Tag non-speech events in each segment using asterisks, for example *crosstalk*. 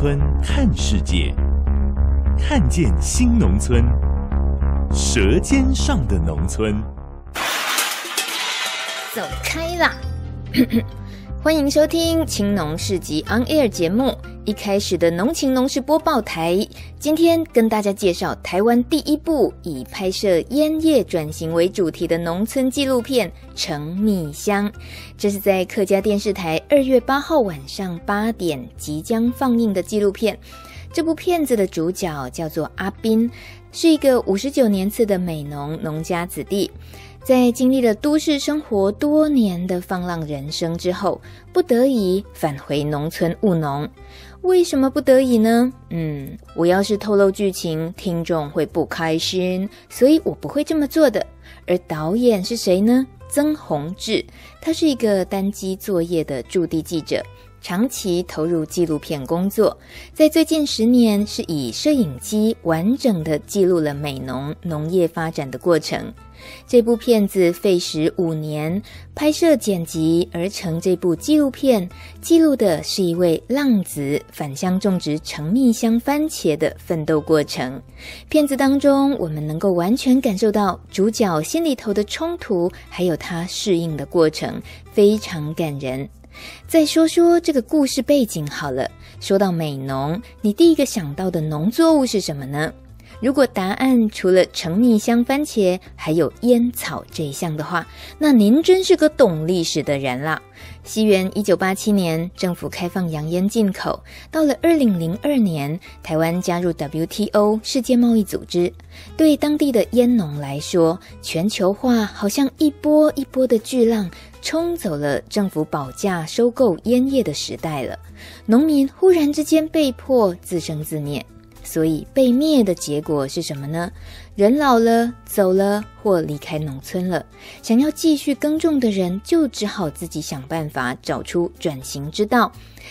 村看世界，看见新农村，舌尖上的农村。走开啦！欢迎收听《青农市集 On Air》节目。一开始的农情农事播报台，今天跟大家介绍台湾第一部以拍摄烟叶转型为主题的农村纪录片《橙蜜乡》。这是在客家电视台二月八号晚上八点即将放映的纪录片。这部片子的主角叫做阿斌，是一个五十九年次的美农农家子弟。在经历了都市生活多年的放浪人生之后，不得已返回农村务农。为什么不得已呢？嗯，我要是透露剧情，听众会不开心，所以我不会这么做的。而导演是谁呢？曾宏志，他是一个单机作业的驻地记者。长期投入纪录片工作，在最近十年是以摄影机完整的记录了美农农业发展的过程。这部片子费时五年拍摄剪辑而成。这部纪录片记录的是一位浪子返乡种植成蜜香番茄的奋斗过程。片子当中，我们能够完全感受到主角心里头的冲突，还有他适应的过程，非常感人。再说说这个故事背景好了。说到美农，你第一个想到的农作物是什么呢？如果答案除了橙蜜香番茄，还有烟草这一项的话，那您真是个懂历史的人啦。西元一九八七年，政府开放洋烟进口。到了二零零二年，台湾加入 WTO 世界贸易组织。对当地的烟农来说，全球化好像一波一波的巨浪，冲走了政府保价收购烟叶的时代了。农民忽然之间被迫自生自灭。所以被灭的结果是什么呢？人老了，走了，或离开农村了。想要继续耕种的人，就只好自己想办法找出转型之道。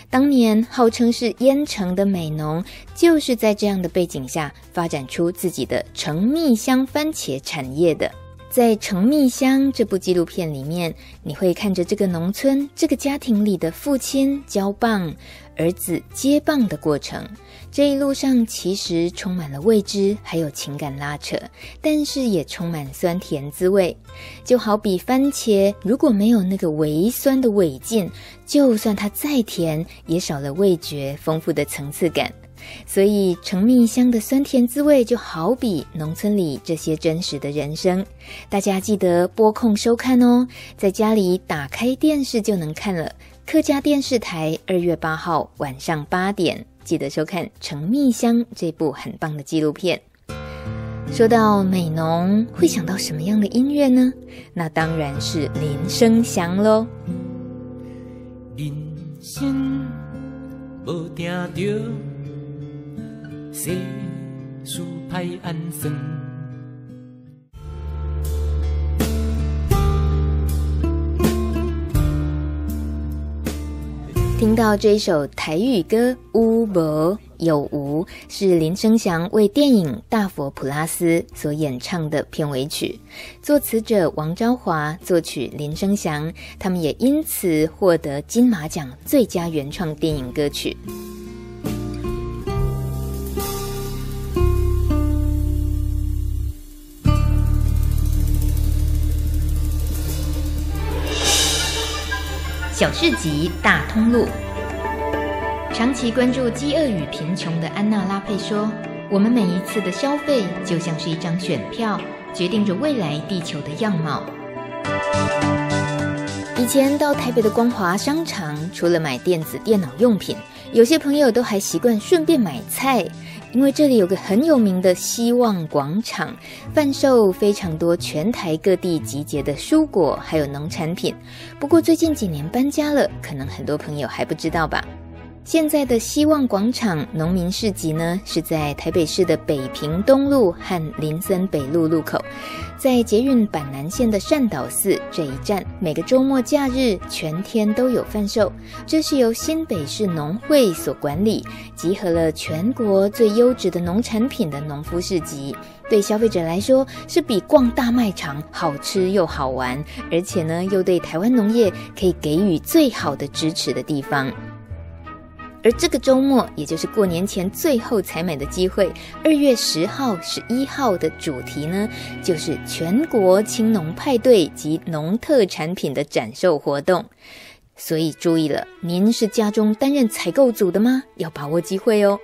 当年号称是烟城的美农，就是在这样的背景下发展出自己的橙蜜香番茄产业的。在《橙蜜香》这部纪录片里面，你会看着这个农村、这个家庭里的父亲交棒、儿子接棒的过程。这一路上其实充满了未知，还有情感拉扯，但是也充满酸甜滋味。就好比番茄，如果没有那个微酸的尾劲，就算它再甜，也少了味觉丰富的层次感。所以，橙蜜香的酸甜滋味就好比农村里这些真实的人生。大家记得拨空收看哦，在家里打开电视就能看了。客家电视台二月八号晚上八点，记得收看《橙蜜香》这部很棒的纪录片。说到美浓，会想到什么样的音乐呢？那当然是林声祥喽。人生无定着世事歹安算。听到这一首台语歌《乌伯有无》，是林生祥为电影《大佛普拉斯》所演唱的片尾曲，作词者王昭华，作曲林生祥，他们也因此获得金马奖最佳原创电影歌曲。小市集大通路，长期关注饥饿与贫穷的安娜拉佩说：“我们每一次的消费，就像是一张选票，决定着未来地球的样貌。”以前到台北的光华商场，除了买电子电脑用品，有些朋友都还习惯顺便买菜。因为这里有个很有名的希望广场，贩售非常多全台各地集结的蔬果，还有农产品。不过最近几年搬家了，可能很多朋友还不知道吧。现在的希望广场农民市集呢，是在台北市的北平东路和林森北路路口，在捷运板南线的善导寺这一站，每个周末假日全天都有贩售。这是由新北市农会所管理，集合了全国最优质的农产品的农夫市集。对消费者来说，是比逛大卖场好吃又好玩，而且呢，又对台湾农业可以给予最好的支持的地方。而这个周末，也就是过年前最后采买的机会，二月十号、十一号的主题呢，就是全国青农派对及农特产品的展售活动。所以注意了，您是家中担任采购组的吗？要把握机会哦。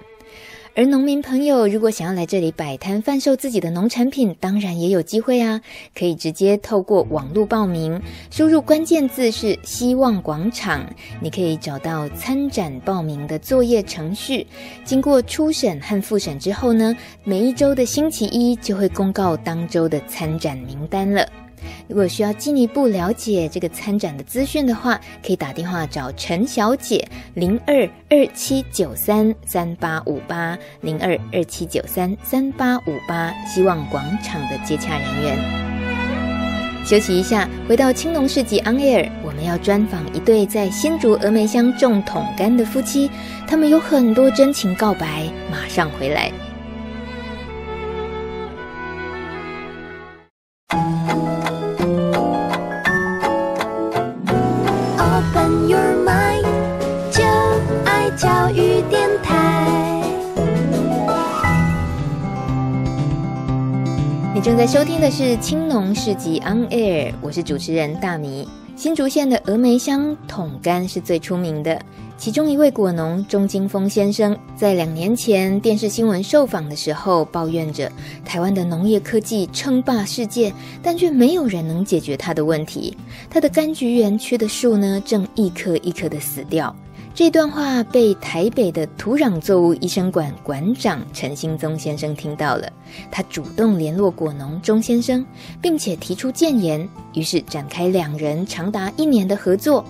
而农民朋友如果想要来这里摆摊贩售自己的农产品，当然也有机会啊！可以直接透过网络报名，输入关键字是“希望广场”，你可以找到参展报名的作业程序。经过初审和复审之后呢，每一周的星期一就会公告当周的参展名单了。如果需要进一步了解这个参展的资讯的话，可以打电话找陈小姐，零二二七九三三八五八，零二二七九三三八五八，希望广场的接洽人员。休息一下，回到青龙市集 On Air，我们要专访一对在新竹峨眉乡种桶柑的夫妻，他们有很多真情告白，马上回来。正在收听的是青农市集 On Air，我是主持人大米。新竹县的峨眉乡桶柑是最出名的，其中一位果农钟金峰先生在两年前电视新闻受访的时候，抱怨着台湾的农业科技称霸世界，但却没有人能解决他的问题。他的柑橘园区的树呢，正一棵一棵的死掉。这段话被台北的土壤作物医生馆馆长陈兴宗先生听到了，他主动联络果农钟先生，并且提出建言，于是展开两人长达一年的合作。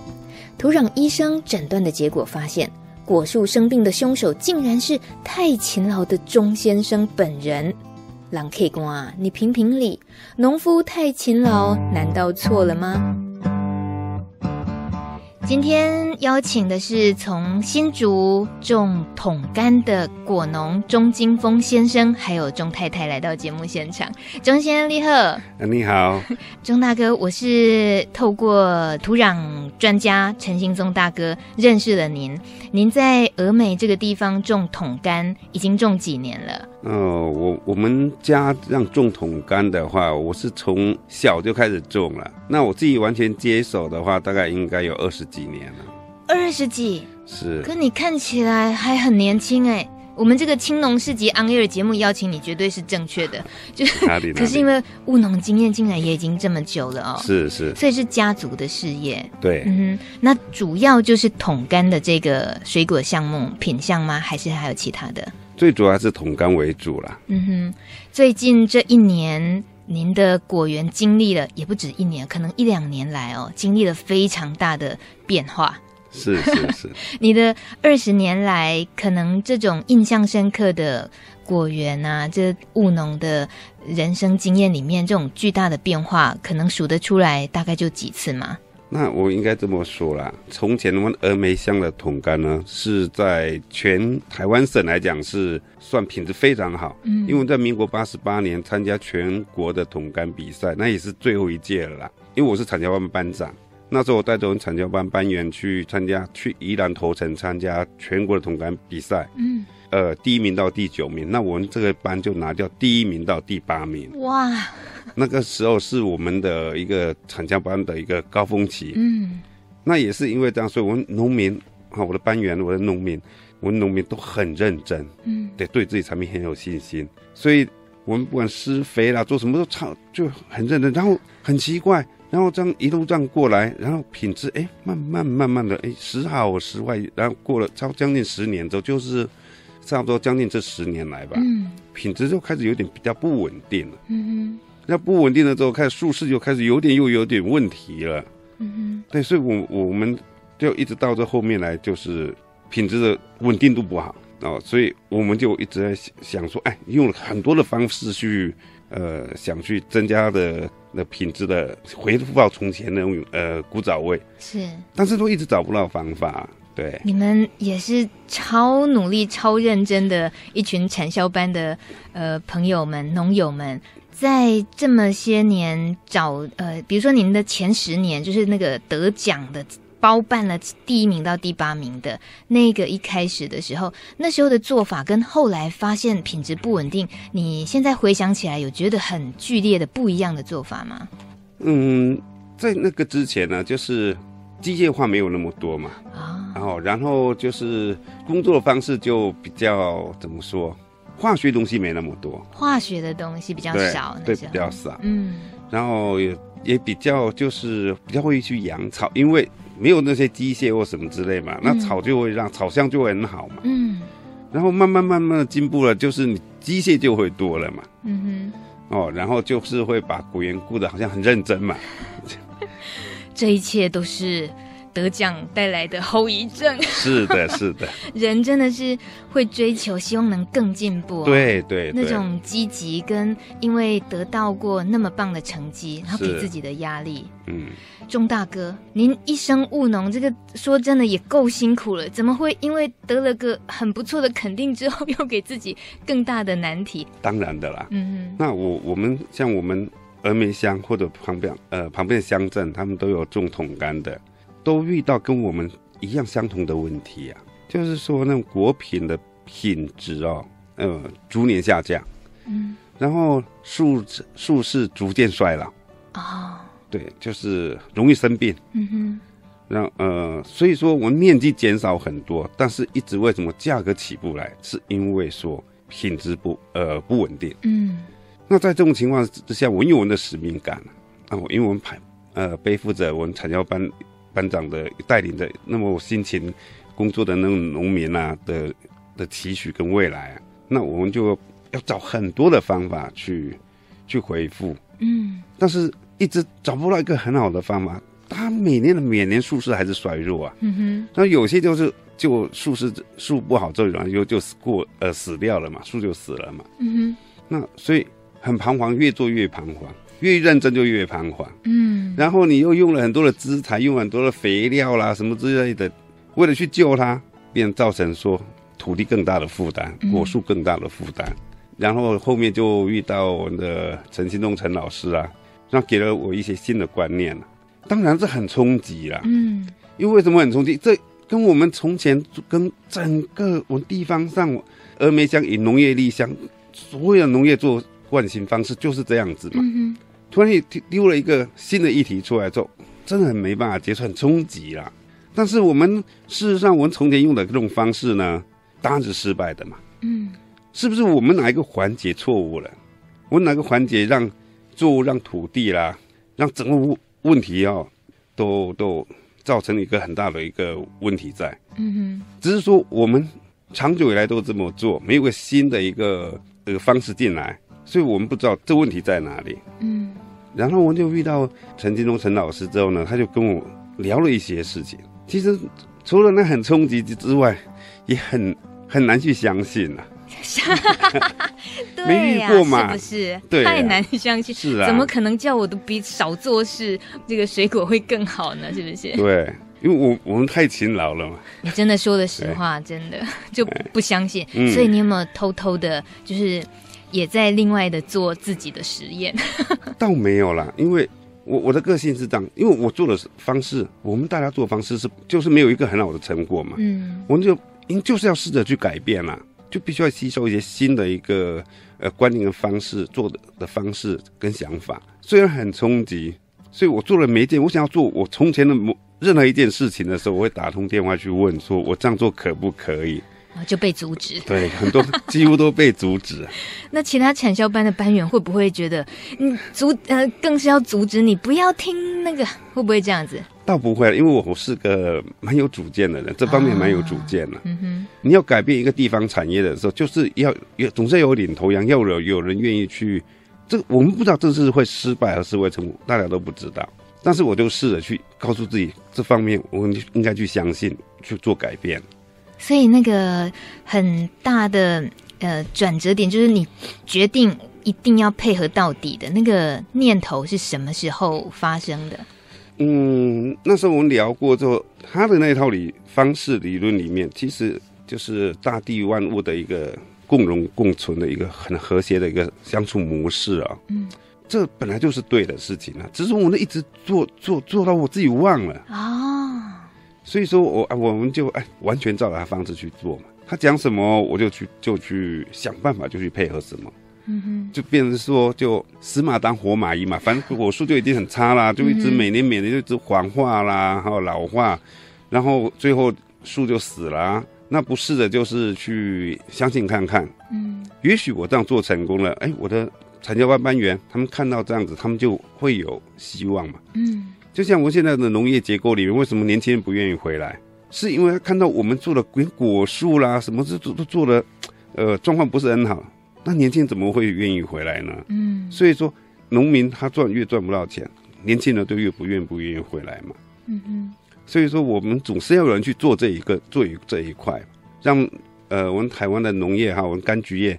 土壤医生诊断的结果发现，果树生病的凶手竟然是太勤劳的钟先生本人。郎 K 官啊，你评评理，农夫太勤劳，难道错了吗？今天邀请的是从新竹种桶柑的果农钟金峰先生，还有钟太太来到节目现场。钟先生，你好。你好，*laughs* 钟大哥，我是透过土壤专家陈兴宗大哥认识了您。您在峨眉这个地方种桶柑，已经种几年了？哦，我我们家让种桶柑的话，我是从小就开始种了。那我自己完全接手的话，大概应该有二十几年了。二十几？是。可你看起来还很年轻哎。我们这个青农市集 On Air 节目邀请你，绝对是正确的。就是？可是因为务农经验竟然也已经这么久了哦。是是。所以是家族的事业。对。嗯哼，那主要就是桶干的这个水果项目品相吗？还是还有其他的？最主要还是桶干为主啦。嗯哼，最近这一年，您的果园经历了也不止一年，可能一两年来哦，经历了非常大的变化。是是是。*laughs* 你的二十年来，可能这种印象深刻的果园啊，这务农的人生经验里面，这种巨大的变化，可能数得出来，大概就几次嘛？那我应该这么说啦，从前我们峨眉乡的桶柑呢，是在全台湾省来讲是算品质非常好。嗯，因为在民国八十八年参加全国的桶柑比赛，那也是最后一届了啦。因为我是产销班班长，那时候我带着我们产教班班员去参加，去宜兰头城参加全国的桶柑比赛。嗯。呃，第一名到第九名，那我们这个班就拿掉第一名到第八名。哇，那个时候是我们的一个产教班的一个高峰期。嗯，那也是因为这样，所以我们农民啊，我的班员，我的农民，我们农民都很认真。嗯，得对自己产品很有信心，所以我们不管施肥啦，做什么都超就很认真。然后很奇怪，然后这样一路这样过来，然后品质哎，慢慢慢慢的哎，时好时坏，然后过了超将近十年之后，就是。差不多将近这十年来吧，嗯，品质就开始有点比较不稳定了。嗯哼，那不稳定了之后，开始树势就开始有点又有点问题了。嗯哼，对，所以我我们就一直到这后面来，就是品质的稳定度不好哦，所以我们就一直在想说，哎，用了很多的方式去呃想去增加的那品质的恢复到从前那种呃古早味，是，但是都一直找不到方法。对，你们也是超努力、超认真的一群产销班的呃朋友们、农友们，在这么些年找呃，比如说您的前十年，就是那个得奖的包办了第一名到第八名的那个一开始的时候，那时候的做法跟后来发现品质不稳定，你现在回想起来，有觉得很剧烈的不一样的做法吗？嗯，在那个之前呢，就是。机械化没有那么多嘛，啊，然后然后就是工作的方式就比较怎么说，化学东西没那么多，化学的东西比较少，对，对比较少，嗯，然后也也比较就是比较会去养草，因为没有那些机械或什么之类嘛，嗯、那草就会让草香就会很好嘛，嗯，然后慢慢慢慢的进步了，就是你机械就会多了嘛，嗯哼，哦，然后就是会把古园顾得好像很认真嘛。*laughs* 这一切都是得奖带来的后遗症。*laughs* 是的，是的。*laughs* 人真的是会追求，希望能更进步。对对，那种积极跟因为得到过那么棒的成绩，然后给自己的压力。嗯，钟大哥，您一生务农，这个说真的也够辛苦了。怎么会因为得了个很不错的肯定之后，又给自己更大的难题？当然的啦。嗯哼，那我我们像我们。峨眉乡或者旁边呃旁边的乡镇，他们都有种桶柑的，都遇到跟我们一样相同的问题啊，就是说那种果品的品质哦，呃逐年下降，嗯，然后树树势逐渐衰老，哦，对，就是容易生病，嗯哼，让呃所以说我们面积减少很多，但是一直为什么价格起不来，是因为说品质不呃不稳定，嗯。那在这种情况之下，我有我们的使命感啊，我因为我们排呃背负着我们产销班班长的带领的那么辛勤工作的那种农民啊的的期许跟未来啊，那我们就要找很多的方法去去回复，嗯，但是一直找不到一个很好的方法，它每年的每年树势还是衰弱啊，嗯哼，那有些就是就树势树不好，这然后就就死过呃死掉了嘛，树就死了嘛，嗯哼，那所以。很彷徨，越做越彷徨，越认真就越彷徨。嗯，然后你又用了很多的资材，用很多的肥料啦，什么之类的，为了去救它，便造成说土地更大的负担，果树更大的负担。嗯、然后后面就遇到我们的陈新东陈老师啊，那给了我一些新的观念，当然这很冲击啦。嗯，因为为什么很冲击？这跟我们从前跟整个我们地方上峨眉乡以农业立乡，所有的农业做。惯行方式就是这样子嘛。嗯、突然丢了一个新的议题出来之后，真的很没办法接受，很冲击啦。但是我们事实上，我们从前用的这种方式呢，当然是失败的嘛。嗯，是不是我们哪一个环节错误了？我哪个环节让作物、让土地啦，让整个问题哦，都都造成一个很大的一个问题在。嗯哼，只是说我们长久以来都这么做，没有个新的一个这个方式进来。所以我们不知道这问题在哪里。嗯，然后我就遇到陈金东陈老师之后呢，他就跟我聊了一些事情。其实除了那很冲击之外，也很很难去相信啊。*laughs* 没遇过嘛？是不是？对，太难相信。是啊，怎么可能叫我都比少做事，这个水果会更好呢？是不是？对，因为我我们太勤劳了嘛。你真的说的实话，真的就不相信。所以你有没有偷偷的，就是？也在另外的做自己的实验，*laughs* 倒没有啦，因为我我的个性是这样，因为我做的方式，我们大家做的方式是就是没有一个很好的成果嘛，嗯，我们就因就是要试着去改变啦，就必须要吸收一些新的一个呃观念的方式做的的方式跟想法，虽然很冲击，所以我做了每一件我想要做我从前的某任何一件事情的时候，我会打通电话去问说，我这样做可不可以？就被阻止，对，很多几乎都被阻止。*laughs* 那其他产销班的班员会不会觉得，嗯，阻呃，更是要阻止你不要听那个，会不会这样子？倒不会，因为我是个蛮有主见的人，这方面蛮有主见的。啊、嗯哼，你要改变一个地方产业的时候，就是要有总是要有领头羊，要有有人愿意去。这个我们不知道这是会失败还是会成功，大家都不知道。但是我就试着去告诉自己，这方面我们应该去相信，去做改变。所以那个很大的呃转折点，就是你决定一定要配合到底的那个念头是什么时候发生的？嗯，那时候我们聊过之后，他的那一套理方式理论里面，其实就是大地万物的一个共荣共存的一个很和谐的一个相处模式啊。嗯，这本来就是对的事情啊，只是我们一直做做做到我自己忘了啊。所以说我啊我们就哎完全照着他方式去做嘛，他讲什么我就去就去想办法就去配合什么。嗯哼，就变成说，就死马当活马医嘛，反正果树就已经很差啦，就一直每年每年就一直黄化啦，还有老化，然后最后树就死了。那不是的，就是去相信看看，嗯，也许我这样做成功了，哎，我的产销班班员他们看到这样子，他们就会有希望嘛，嗯，就像我们现在的农业结构里面，为什么年轻人不愿意回来？是因为他看到我们做的连果树啦，什么都都做的，呃，状况不是很好。那年轻人怎么会愿意回来呢？嗯，所以说，农民他赚越赚不到钱，年轻人就越不愿不愿意回来嘛。嗯嗯，所以说我们总是要有人去做这一个做一这一块，让呃我们台湾的农业哈，我们柑橘业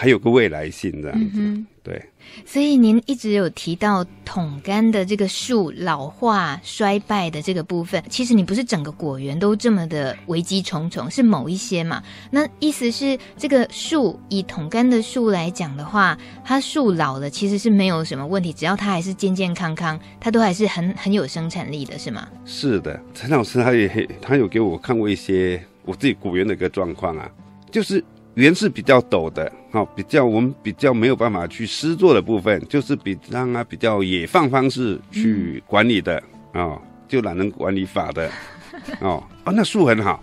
还有个未来性这样子。嗯对，所以您一直有提到桶柑的这个树老化衰败的这个部分，其实你不是整个果园都这么的危机重重，是某一些嘛？那意思是这个树以桶柑的树来讲的话，它树老了其实是没有什么问题，只要它还是健健康康，它都还是很很有生产力的，是吗？是的，陈老师他也他有给我看过一些我自己果园的一个状况啊，就是。园是比较陡的，好，比较我们比较没有办法去施作的部分，就是比让它比较野放方式去管理的啊、嗯哦，就懒人管理法的，*laughs* 哦，啊，那树很好，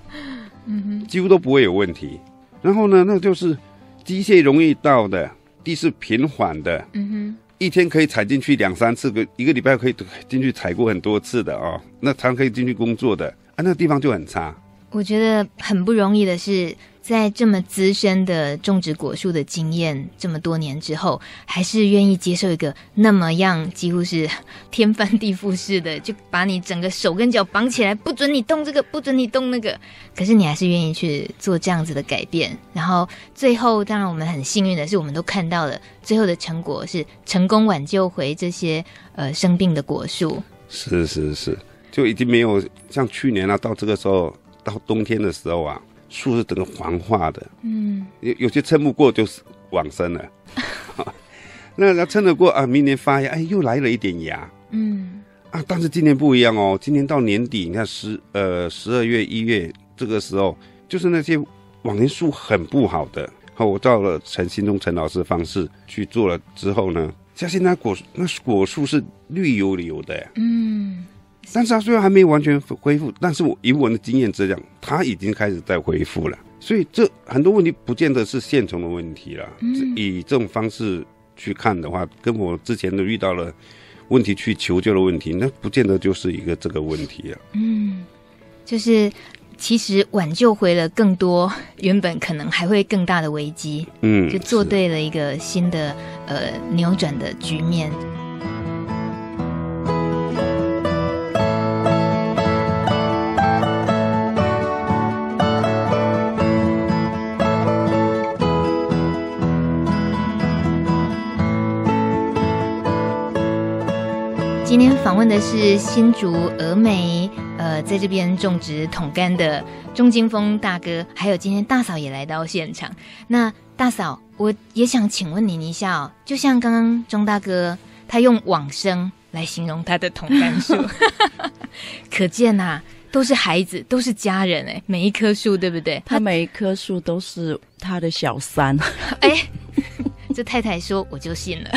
嗯哼，几乎都不会有问题。然后呢，那就是机械容易到的，地势平缓的，嗯哼，一天可以踩进去两三次，个一个礼拜可以进去踩过很多次的哦，那常可以进去工作的，啊，那个地方就很差。我觉得很不容易的是，在这么资深的种植果树的经验这么多年之后，还是愿意接受一个那么样几乎是天翻地覆式的，就把你整个手跟脚绑起来，不准你动这个，不准你动那个。可是你还是愿意去做这样子的改变，然后最后，当然我们很幸运的是，我们都看到了最后的成果是成功挽救回这些呃生病的果树。是是是，就已经没有像去年啊，到这个时候。到冬天的时候啊，树是整个黄化的，嗯，有有些撑不过就是往生了，*laughs* *laughs* 那那撑得过啊，明年发芽，哎，又来了一点芽，嗯，啊，但是今年不一样哦，今年到年底，你看十呃十二月一月这个时候，就是那些往年树很不好的，好，我照了陈新忠陈老师的方式去做了之后呢，像现在果那果树是绿油油的，嗯。但是它虽然还没有完全恢复，但是我以我的经验来讲，它已经开始在恢复了。所以这很多问题不见得是线虫的问题了。嗯。以这种方式去看的话，跟我之前都遇到了问题去求救的问题，那不见得就是一个这个问题啊。嗯，就是其实挽救回了更多原本可能还会更大的危机。嗯，就做对了一个新的呃扭转的局面。今天访问的是新竹峨眉，呃，在这边种植桶柑的钟金峰大哥，还有今天大嫂也来到现场。那大嫂，我也想请问您一下哦，就像刚刚钟大哥他用往生来形容他的桶柑树，*laughs* 可见呐、啊，都是孩子，都是家人哎，每一棵树对不对？他每一棵树都是他的小三。*laughs* 哎，这太太说我就信了。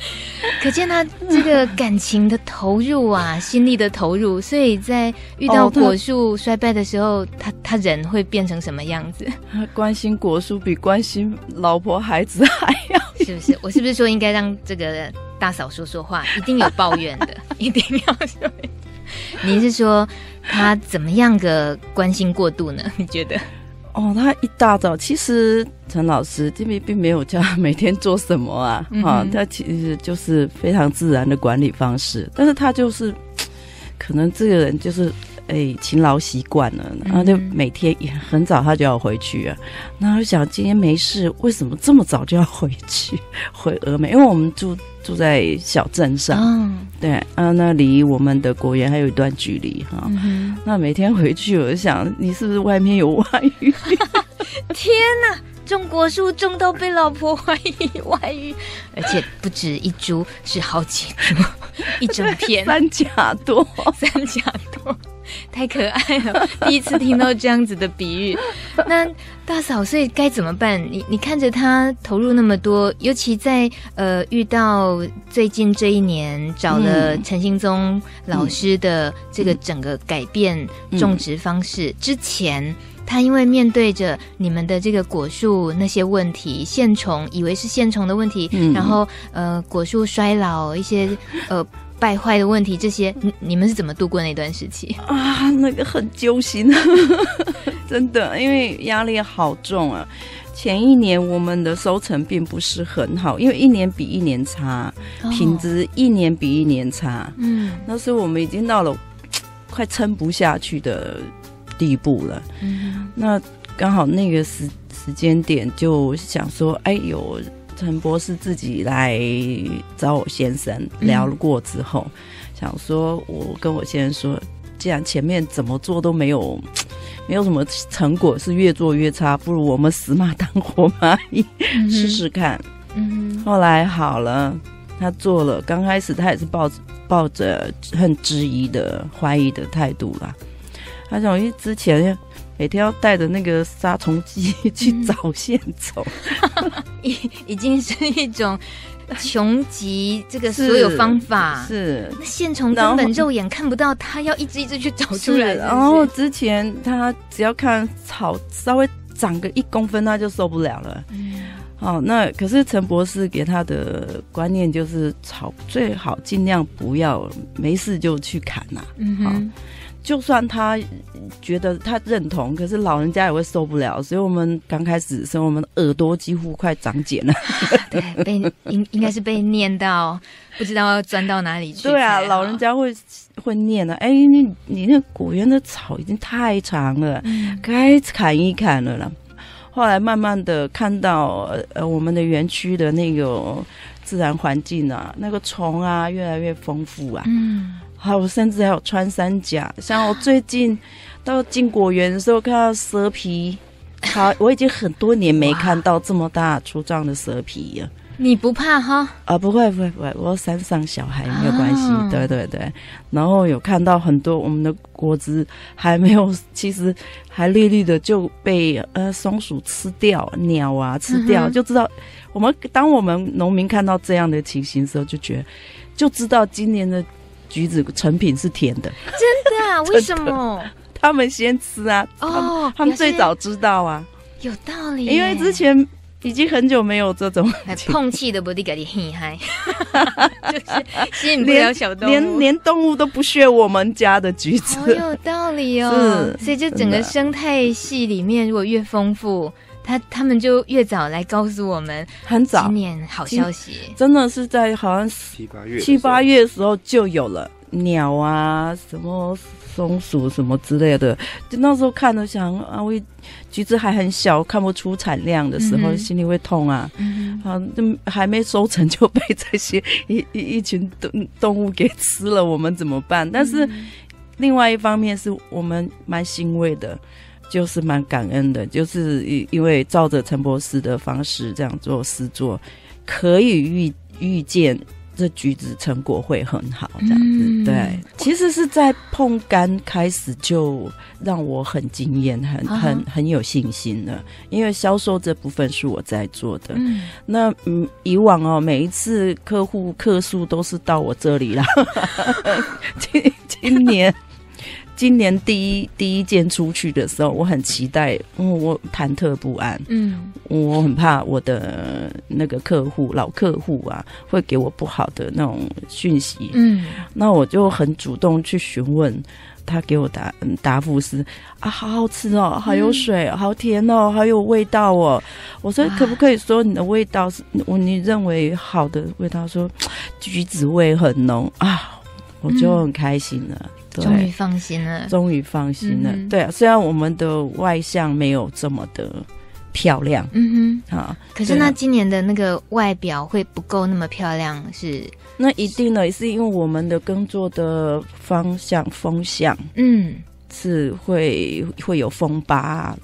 *laughs* 可见他这个感情的投入啊，心力的投入，所以在遇到果树衰败的时候，他他人会变成什么样子？他 *laughs* 关心果树比关心老婆孩子还要，*laughs* 是不是？我是不是说应该让这个大嫂说说话？一定有抱怨的，一定要说。你是说他怎么样个关心过度呢？你觉得？哦，他一大早，其实陈老师这边并没有叫他每天做什么啊，哈、他其实就是非常自然的管理方式，但是他就是 *tsk* 可能这个人就是哎勤劳习惯了，然后就每天也很早他就要回去啊。那我想今天没事，为什么这么早就要回去回峨眉？因为我们住住在小镇上，哦、对啊，那离我们的果园还有一段距离哈。嗯、那每天回去，我就想你是不是外面有外遇？*laughs* 天哪！种果树种到被老婆怀疑外遇，而且不止一株，是好几株，一整片 *laughs* 三甲多，*laughs* 三甲多，*laughs* 太可爱了！*laughs* 第一次听到这样子的比喻。那大嫂，所以该怎么办？你你看着他投入那么多，尤其在呃遇到最近这一年找了陈兴宗老师的这个整个改变种植方式之前。他因为面对着你们的这个果树那些问题，线虫以为是线虫的问题，嗯、然后呃果树衰老一些呃败坏的问题，这些你你们是怎么度过那段时期啊？那个很揪心，*laughs* 真的，因为压力好重啊。前一年我们的收成并不是很好，因为一年比一年差，哦、品质一年比一年差。嗯，那时候我们已经到了 *tsk* 快撑不下去的。地步了，嗯、那刚好那个时时间点就想说，哎呦，陈博士自己来找我先生聊过之后，嗯、想说我跟我先生说，既然前面怎么做都没有，没有什么成果，是越做越差，不如我们死马当活马医，嗯、试试看。嗯，后来好了，他做了，刚开始他也是抱着抱着很质疑的怀疑的态度啦。他想，因为之前每天要带着那个杀虫剂 *laughs* 去找线虫，*laughs* 已、嗯、已经是一种穷极这个所有方法。是，是那线虫根本肉眼看不到，他要一只一只去找出来。然后之前他只要看草稍微长个一公分，他就受不了了。嗯，好，那可是陈博士给他的观念就是草最好尽量不要没事就去砍呐、啊。嗯哼。就算他觉得他认同，可是老人家也会受不了，所以我们刚开始的时候，我们的耳朵几乎快长茧了。*laughs* 对，被应应该是被念到，不知道要钻到哪里去。对啊，老人家会会念了。哎，你你那果园的草已经太长了，嗯、该砍一砍了啦。后来慢慢的看到，呃，我们的园区的那个自然环境啊，那个虫啊越来越丰富啊。嗯。好，我甚至还有穿山甲。像我最近到进果园的时候，看到蛇皮，好，我已经很多年没看到这么大粗壮的蛇皮了。你不怕哈？啊，不会不会不会，我山上小孩没有关系。啊、对对对，然后有看到很多我们的果子还没有，其实还绿绿的就被呃松鼠吃掉，鸟啊吃掉，嗯、就知道我们当我们农民看到这样的情形的时候，就觉得就知道今年的。橘子成品是甜的，真的啊？为什么？*laughs* 他们先吃啊！哦，他们最早知道啊，有道理。因为之前已经很久没有这种 *laughs* 碰气的，不得给你嘿嗨，*laughs* 就是吸引不了小动物，连连动物都不屑我们家的橘子，好有道理哦。所以就整个生态系里面，如果越丰富。他他们就越早来告诉我们，很早，今年好消息，真的是在好像七八月七八月的时候就有了鸟啊，什么松鼠什么之类的。就那时候看着想啊，我橘子还很小，看不出产量的时候，嗯、心里会痛啊。嗯就还没收成就被这些一一一群动动物给吃了，我们怎么办？但是另外一方面是我们蛮欣慰的。就是蛮感恩的，就是因为照着陈博士的方式这样做施作，可以预预见这橘子成果会很好，这样子。嗯、对，其实是在碰柑开始就让我很惊艳，很很很有信心了。因为销售这部分是我在做的。嗯，那嗯，以往哦，每一次客户客诉都是到我这里啦。*laughs* 今今年。今年第一第一件出去的时候，我很期待，嗯，我忐忑不安，嗯，我很怕我的那个客户老客户啊，会给我不好的那种讯息，嗯，那我就很主动去询问，他给我答答复是啊，好好吃哦，好有水，嗯、好甜哦，好有味道哦。我说可不可以说你的味道是我你认为好的味道？说橘子味很浓啊。我就很开心了，终于放心了，终于放心了。对啊，虽然我们的外向没有这么的漂亮，嗯哼，啊，可是那今年的那个外表会不够那么漂亮，是？那一定的，是因为我们的工作的方向风向，嗯，是会会有风巴。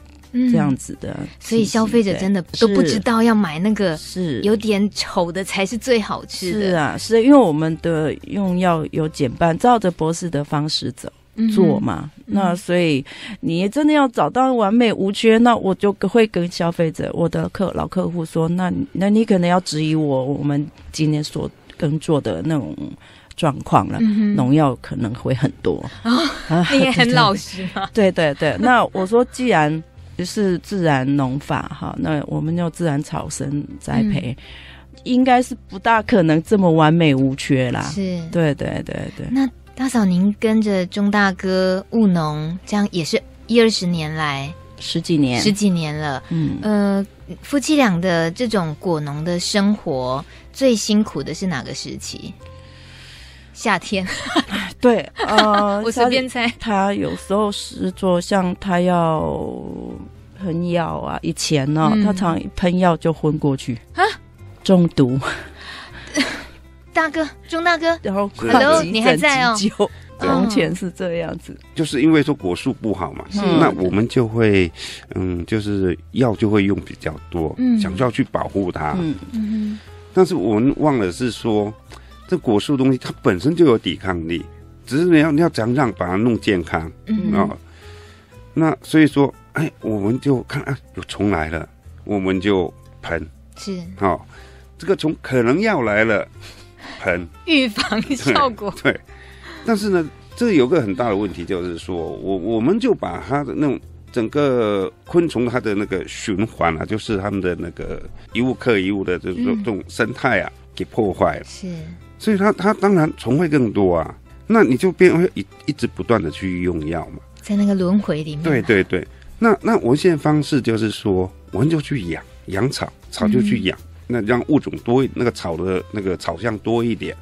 这样子的，所以消费者真的都不知道要买那个是有点丑的才是最好吃的。是啊，是因为我们的用药有减半，照着博士的方式走做嘛。那所以你真的要找到完美无缺，那我就会跟消费者，我的客老客户说，那那你可能要质疑我，我们今天所耕作的那种状况了，农药可能会很多啊。你也 *laughs* 很老实嘛。对对对，那我说既然。就是自然农法哈，那我们用自然草生栽培，嗯、应该是不大可能这么完美无缺啦。是，对对对对。那大嫂，您跟着钟大哥务农，这样也是一二十年来，十几年，十几年了。嗯呃，夫妻俩的这种果农的生活，最辛苦的是哪个时期？夏天，*laughs* 对，呃，*laughs* 我随便猜，他有时候是做像他要喷药啊，以前呢，嗯、他常喷药就昏过去啊，中毒。*laughs* 大哥，钟大哥，然后可能你还在哦。从前是这样子，就是因为说果树不好嘛，那我们就会，嗯，就是药就会用比较多，嗯，想要去保护它，嗯。嗯，但是我们忘了是说。这果树东西它本身就有抵抗力，只是你要你要怎样把它弄健康，嗯。啊、哦，那所以说，哎，我们就看啊，有虫来了，我们就喷，是，哦，这个虫可能要来了，喷，*laughs* 预防效果。对，对，但是呢，这有个很大的问题，就是说我我们就把它的那种整个昆虫它的那个循环啊，就是它们的那个一物克一物的这种这种生态啊，给破坏了，是。所以它它当然虫会更多啊，那你就变会一一直不断的去用药嘛，在那个轮回里面。对对对，那那我们现在方式就是说，我们就去养养草，草就去养，嗯、那让物种多，那个草的那个草相多一点，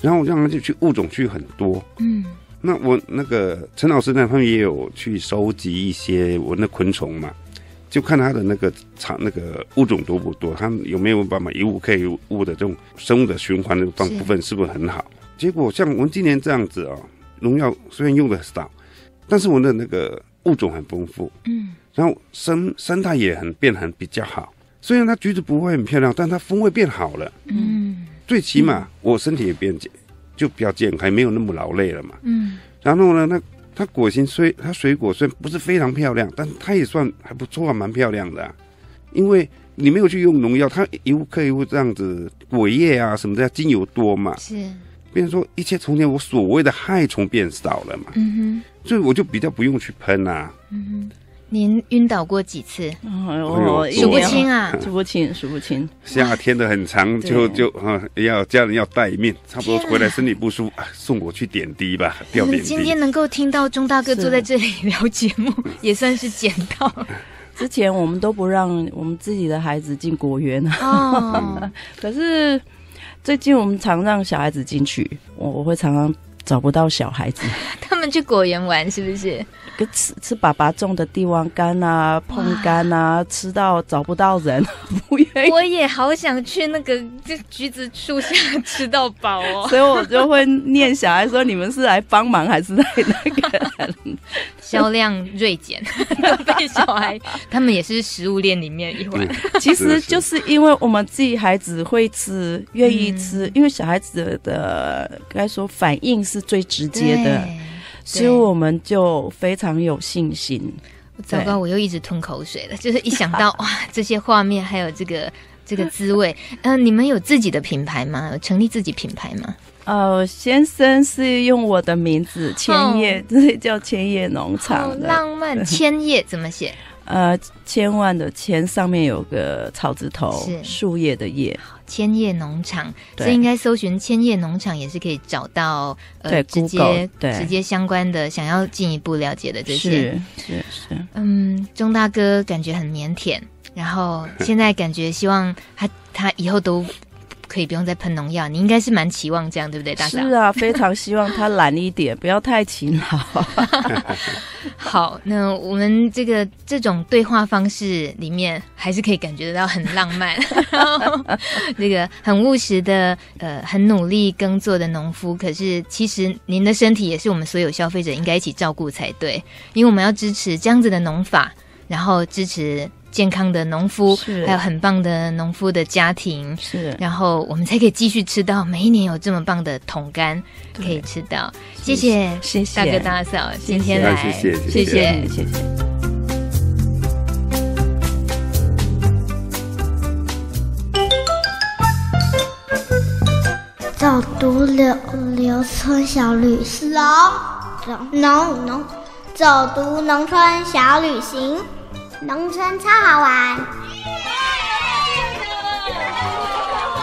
然后让它就去物种去很多。嗯，那我那个陈老师呢，他们也有去收集一些我的昆虫嘛。就看它的那个场那个物种多不多，它有没有办法一物克一物的这种生物的循环的方部分是不是很好？结果像我们今年这样子哦，农药虽然用的少，但是我们的那个物种很丰富，嗯，然后生生态也很变很比较好。虽然它橘子不会很漂亮，但它风味变好了，嗯，最起码我身体也变健，就比较健康，没有那么劳累了嘛，嗯，然后呢，那。它果形虽它水果虽然不是非常漂亮，但它也算还不错啊，蛮漂亮的啊。因为你没有去用农药，它一物克一物这样子，果叶啊什么的精油多嘛，是。变成说一切从前我所谓的害虫变少了嘛，嗯哼，所以我就比较不用去喷啊，嗯哼。您晕倒过几次？哦，数不清啊，数不清，数不清。夏天的很长，就就啊，要家人要待命，差不多回来身体不舒服，送我去点滴吧，吊点滴。今天能够听到钟大哥坐在这里 *laughs* 聊节目，*laughs* 也算是捡到。之前我们都不让我们自己的孩子进果园啊，*laughs* 可是最近我们常让小孩子进去，我我会常常找不到小孩子。*laughs* 他们去果园玩是不是？吃吃爸爸种的帝王柑啊、碰柑啊，吃到找不到人，*laughs* 不愿意。我也好想去那个这橘子树下吃到饱哦，所以我就会念小孩说：“你们是来帮忙还是来那个 *laughs* 销量锐减？”被小孩他们也是食物链里面一环。其实就是因为我们自己孩子会吃，愿意吃，嗯、因为小孩子的该说反应是最直接的。所以我们就非常有信心。糟糕，我又一直吞口水了。*laughs* 就是一想到 *laughs* 哇，这些画面还有这个这个滋味，嗯、呃，你们有自己的品牌吗？有成立自己品牌吗？呃，先生是用我的名字千叶，这、哦、叫千叶农场。好浪漫，*laughs* 千叶怎么写？呃，千万的千上面有个草字头，是树叶的叶。千叶农场，对。所以应该搜寻千叶农场也是可以找到呃对直接对。直接相关的想要进一步了解的这些。是是是。嗯，钟大哥感觉很腼腆，然后 *laughs* 现在感觉希望他他以后都可以不用再喷农药。你应该是蛮期望这样，对不对，大嫂？是啊，非常希望他懒一点，不要太勤劳。*laughs* 好，那我们这个这种对话方式里面，还是可以感觉得到很浪漫。*laughs* 这个很务实的，呃，很努力耕作的农夫，可是其实您的身体也是我们所有消费者应该一起照顾才对，因为我们要支持这样子的农法，然后支持。健康的农夫，还有很棒的农夫的家庭，是，然后我们才可以继续吃到每一年有这么棒的桶柑可以吃到。谢谢，谢谢大哥大嫂今天来，谢谢，谢谢，谢谢。走读柳柳村小旅行，农农农，走读农村小旅行。农村超好玩。*laughs*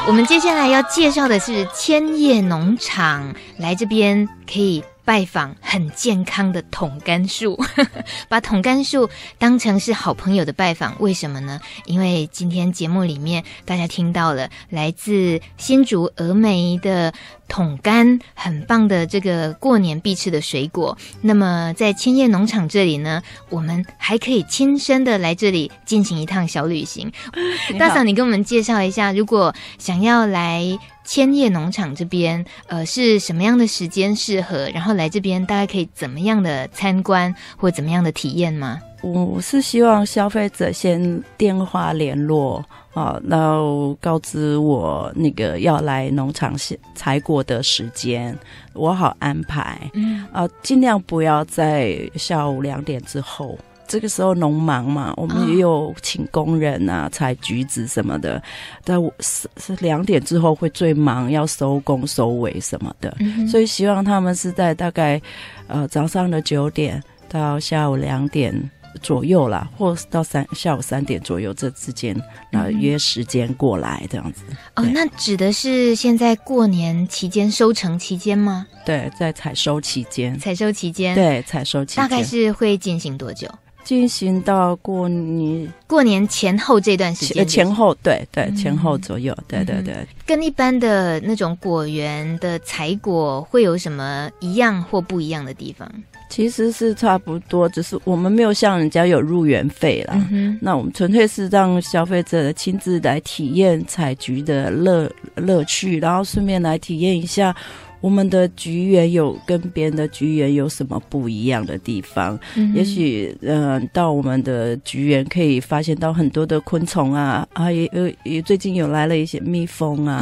我们接下来要介绍的是千叶农场，来这边可以。拜访很健康的桶柑树，*laughs* 把桶柑树当成是好朋友的拜访，为什么呢？因为今天节目里面大家听到了来自新竹峨眉的桶柑，很棒的这个过年必吃的水果。那么在千叶农场这里呢，我们还可以亲身的来这里进行一趟小旅行。*laughs* 大嫂，你跟我们介绍一下，如果想要来。千叶农场这边，呃，是什么样的时间适合？然后来这边大概可以怎么样的参观或怎么样的体验吗？我是希望消费者先电话联络啊，然后告知我那个要来农场采果的时间，我好安排。嗯啊，尽量不要在下午两点之后。这个时候农忙嘛，我们也有请工人啊，采橘子什么的。但是是两点之后会最忙，要收工收尾什么的。嗯、所以希望他们是在大概呃早上的九点到下午两点左右啦，或到三下午三点左右这之间，然后约时间过来这样子。哦，那指的是现在过年期间收成期间吗？对，在采收期间。采收期间。对，采收期间。大概是会进行多久？进行到过年，过年前后这段时间，前后对对，前后左右，嗯、对对对。跟一般的那种果园的采果会有什么一样或不一样的地方？其实是差不多，只是我们没有像人家有入园费啦。嗯、那我们纯粹是让消费者亲自来体验采菊的乐乐趣，然后顺便来体验一下。我们的橘园有跟别人的橘园有什么不一样的地方？嗯、也许，嗯、呃，到我们的橘园可以发现到很多的昆虫啊，啊，也也也最近有来了一些蜜蜂啊，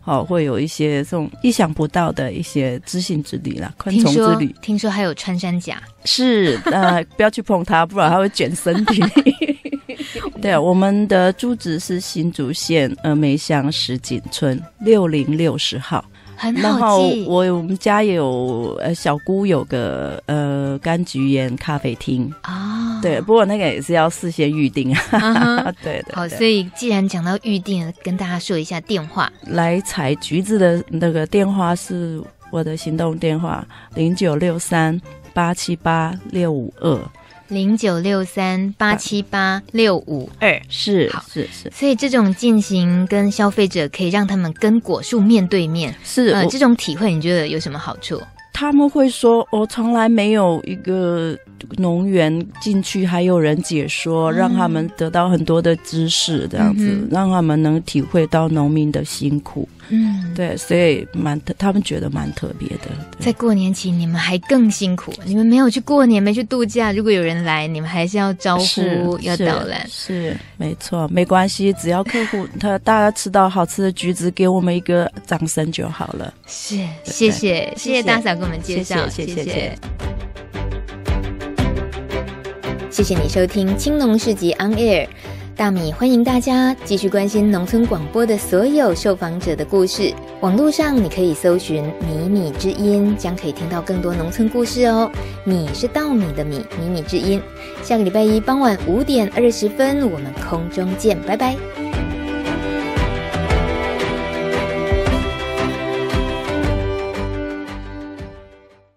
好、嗯哦，会有一些这种意想不到的一些知性之旅啦，昆虫之旅。听说，听说还有穿山甲，是，呃，*laughs* 不要去碰它，不然它会卷身体。*laughs* 对，我们的住址是新竹县峨眉乡石井村六零六十号。很好。然后我我们家有呃小姑有个呃柑橘园咖啡厅啊，哦、对，不过那个也是要事先预定啊。Uh-huh、*laughs* 对的。好，所以既然讲到预定，跟大家说一下电话。来采橘子的那个电话是我的行动电话零九六三八七八六五二。零九六三八七八六五。二，是，好，是是，所以这种进行跟消费者可以让他们跟果树面对面，是，呃，这种体会你觉得有什么好处？他们会说，我从来没有一个农园进去，还有人解说，让他们得到很多的知识，这样子，嗯、让他们能体会到农民的辛苦。嗯，对，所以蛮特，他们觉得蛮特别的。在过年期，你们还更辛苦，你们没有去过年，没去度假。如果有人来，你们还是要招呼，要导览。是，没错，没关系，只要客户他大家吃到好吃的橘子，给我们一个掌声就好了。是，谢谢，谢谢大嫂给我们介绍，谢谢，谢谢。谢谢你收听《青农市集 On Air》。大米欢迎大家继续关心农村广播的所有受访者的故事。网络上你可以搜寻“米米之音”，将可以听到更多农村故事哦。米是稻米的米，米米之音。下个礼拜一傍晚五点二十分，我们空中见，拜拜。